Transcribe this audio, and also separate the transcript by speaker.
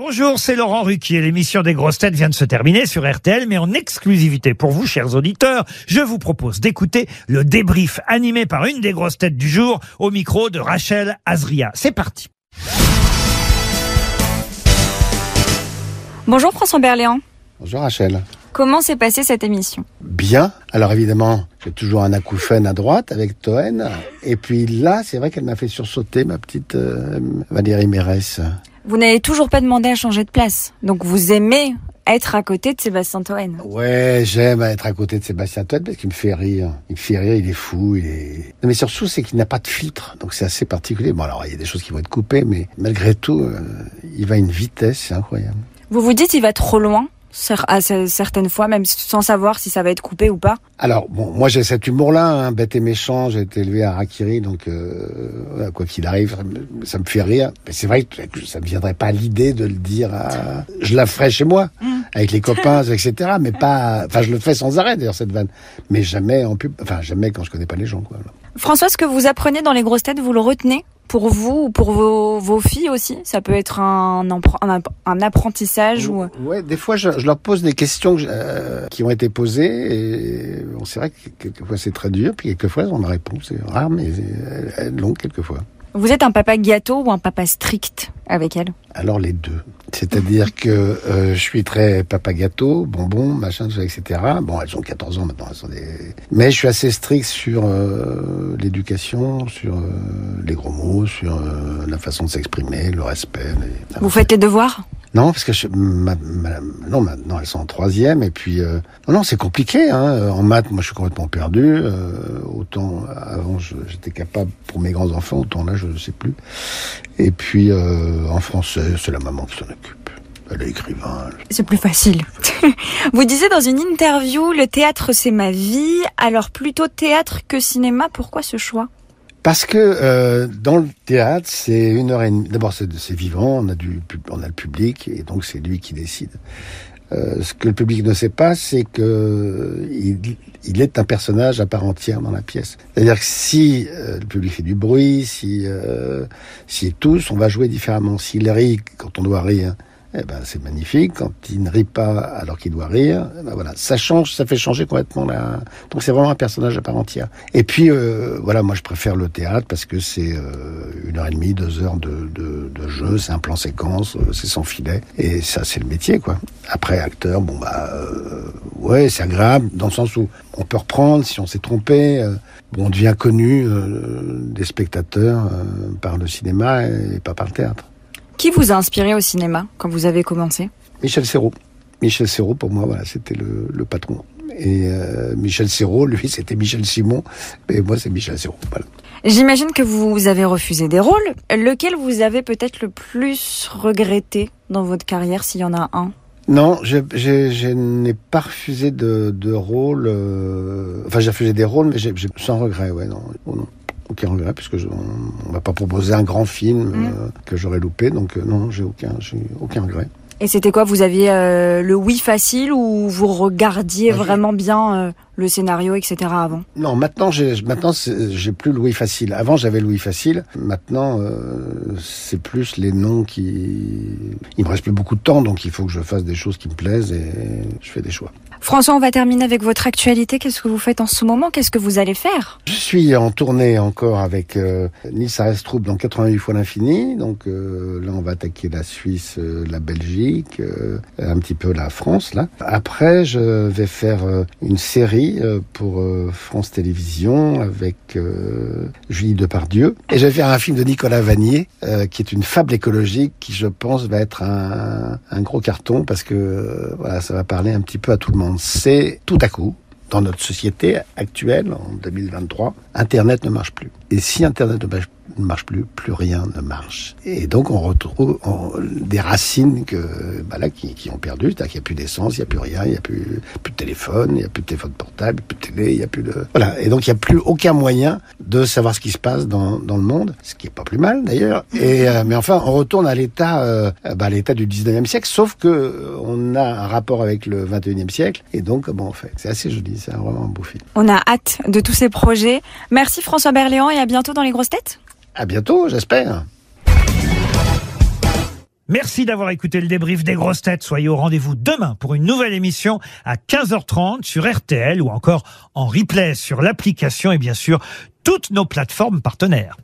Speaker 1: Bonjour, c'est Laurent Ruquier. L'émission des grosses têtes vient de se terminer sur RTL, mais en exclusivité pour vous, chers auditeurs, je vous propose d'écouter le débrief animé par une des grosses têtes du jour au micro de Rachel Azria. C'est parti.
Speaker 2: Bonjour François Berléand.
Speaker 3: Bonjour Rachel.
Speaker 2: Comment s'est passée cette émission?
Speaker 3: Bien. Alors évidemment, j'ai toujours un acouphène à droite avec Toen. Et puis là, c'est vrai qu'elle m'a fait sursauter ma petite euh, Valérie Mérès.
Speaker 2: Vous n'avez toujours pas demandé à changer de place. Donc vous aimez être à côté de Sébastien Toen.
Speaker 3: Ouais, j'aime être à côté de Sébastien Toen parce qu'il me fait rire. Il me fait rire, il est fou, il est... Non, mais surtout, c'est qu'il n'a pas de filtre. Donc c'est assez particulier. Bon, alors, il y a des choses qui vont être coupées, mais malgré tout, euh, il va à une vitesse, c'est incroyable.
Speaker 2: Vous vous dites il va trop loin à ce- certaines fois, même sans savoir si ça va être coupé ou pas.
Speaker 3: Alors, bon, moi j'ai cet humour-là, hein, bête et méchant, j'ai été élevé à Rakiri, donc euh, quoi qu'il arrive, ça me- ça me fait rire. Mais c'est vrai que ça me viendrait pas à l'idée de le dire à... Je la ferais chez moi, avec les copains, etc. Mais pas... Enfin, je le fais sans arrêt d'ailleurs, cette vanne. Mais jamais en pub... Enfin, jamais quand je connais pas les gens, quoi.
Speaker 2: François, ce que vous apprenez dans les grosses têtes, vous le retenez? Pour vous ou pour vos, vos filles aussi Ça peut être un, un, un apprentissage ou...
Speaker 3: Ouais, des fois, je, leur pose des questions euh, qui ont été posées, et c'est vrai que quelquefois c'est très dur, puis quelquefois ont la réponse. C'est rare, mais elles l'ont quelquefois.
Speaker 2: Vous êtes un papa gâteau ou un papa strict avec elle?
Speaker 3: Alors les deux. C'est-à-dire que euh, je suis très papa gâteau, bonbon, machin, tout ça, etc. Bon, elles ont 14 ans maintenant, elles sont des... Mais je suis assez strict sur euh, l'éducation, sur euh, les gros mots, sur la façon de s'exprimer, le respect. les-
Speaker 2: Vous faites les devoirs?
Speaker 3: Non, parce que je, ma, ma- non, maintenant elles sont en troisième et puis euh, non, c'est compliqué. Hein. En maths, moi, je suis complètement perdu. Euh, autant avant, j'étais capable pour mes grands enfants, autant là, je ne sais plus. Et puis euh, en français, c'est la maman qui s'en occupe. Elle est écrivain.
Speaker 2: C'est plus facile. Vous disiez dans une interview, le théâtre c'est ma vie, alors plutôt théâtre que cinéma, pourquoi ce choix?
Speaker 3: Parce que euh, dans le théâtre, c'est une heure et demie. D'abord, c'est vivant, on a, du, on a le public, et donc c'est lui qui décide. Euh, ce que le public ne sait pas, c'est que il, il est un personnage à part entière dans la pièce. C'est-à-dire que si euh, le public fait du bruit, si euh, s'il tousse, on va jouer différemment. S'il rit quand on doit rire, eh ben c'est magnifique. Quand il ne rit pas alors qu'il doit rire, eh ben voilà, ça change, ça fait changer complètement la. Donc c'est vraiment un personnage à part entière. Et puis euh, voilà, moi je préfère le théâtre parce que c'est euh, une heure et demie, deux heures de, de, de jeu, c'est un plan séquence, euh, c'est sans filet, et ça c'est le métier quoi. Après acteur, bon bah euh, ouais, c'est agréable dans le sens où on peut reprendre si on s'est trompé. euh, bon, on devient connu euh, des spectateurs par le cinéma et pas par le théâtre.
Speaker 2: Qui vous a inspiré au cinéma quand vous avez commencé?
Speaker 3: Michel Serrault. Michel Serrault, pour moi, voilà, c'était le, le patron. Et euh, Michel Serrault, lui, c'était Michel Simon, et moi, c'est Michel Serrault. Voilà.
Speaker 2: J'imagine que vous avez refusé des rôles. Lequel vous avez peut-être le plus regretté dans votre carrière, s'il y en a un?
Speaker 3: Non, je, je, je n'ai pas refusé de, de rôle. euh, Enfin, j'ai refusé des rôles, mais j'ai, sans regret, ouais, non, non. Aucun regret, puisque je, on, on m'a pas proposé un grand film
Speaker 2: Mm.
Speaker 3: euh, que j'aurais loupé, donc euh, non, j'ai aucun, j'ai aucun regret.
Speaker 2: Et c'était quoi Vous aviez euh, le oui facile ou vous regardiez vraiment bien euh, le scénario, etc. avant?
Speaker 3: Non, maintenant j'ai maintenant j'ai plus Louis facile. Avant j'avais Louis facile. Maintenant euh, c'est plus les noms qui. Il me reste plus beaucoup de temps, donc il faut que je fasse des choses qui me plaisent et je fais des choix.
Speaker 2: François, on va terminer avec votre actualité. Qu'est-ce que vous faites en ce moment? Qu'est-ce que vous allez faire?
Speaker 3: Je suis en tournée encore avec euh, Arestrup dans 88 fois l'infini. Donc euh, là on va attaquer la Suisse, euh, la Belgique, euh, un petit peu la France là. Après je vais faire une série pour France Télévisions avec Julie Depardieu. Et je vais faire un film de Nicolas Vanier qui est une fable écologique qui je pense va être un, un gros carton parce que voilà ça va parler un petit peu à tout le monde. C'est tout à coup dans notre société actuelle, en 2023, Internet ne marche plus. Et si Internet ne marche- plus, plus rien ne marche. Et donc on retrouve des racines bah qui, ont perdu, c'est-à-dire qu'il n'y a plus d'essence, il n'y a plus rien, il n'y a plus, de téléphone, il n'y a plus de téléphone portable, plus de télé, il n'y a plus de... Voilà, et donc il n'y a plus aucun moyen de savoir ce qui se passe dans, le monde, ce qui est pas plus mal d'ailleurs. Et euh, Mais enfin, on retourne à l'état euh, bah, du 19e siècle, sauf que euh, a un rapport avec le 21e siècle, et donc comment on fait C'est assez joli, c'est vraiment un beau film.
Speaker 2: On a hâte de tous ces projets. Merci François Berléand et à bientôt dans les grosses têtes.
Speaker 3: À bientôt, j'espère.
Speaker 1: Merci d'avoir écouté le débrief des grosses têtes. Soyez au rendez-vous demain pour une nouvelle émission à 15h30 sur RTL ou encore en replay sur l'application et bien sûr toutes nos plateformes partenaires.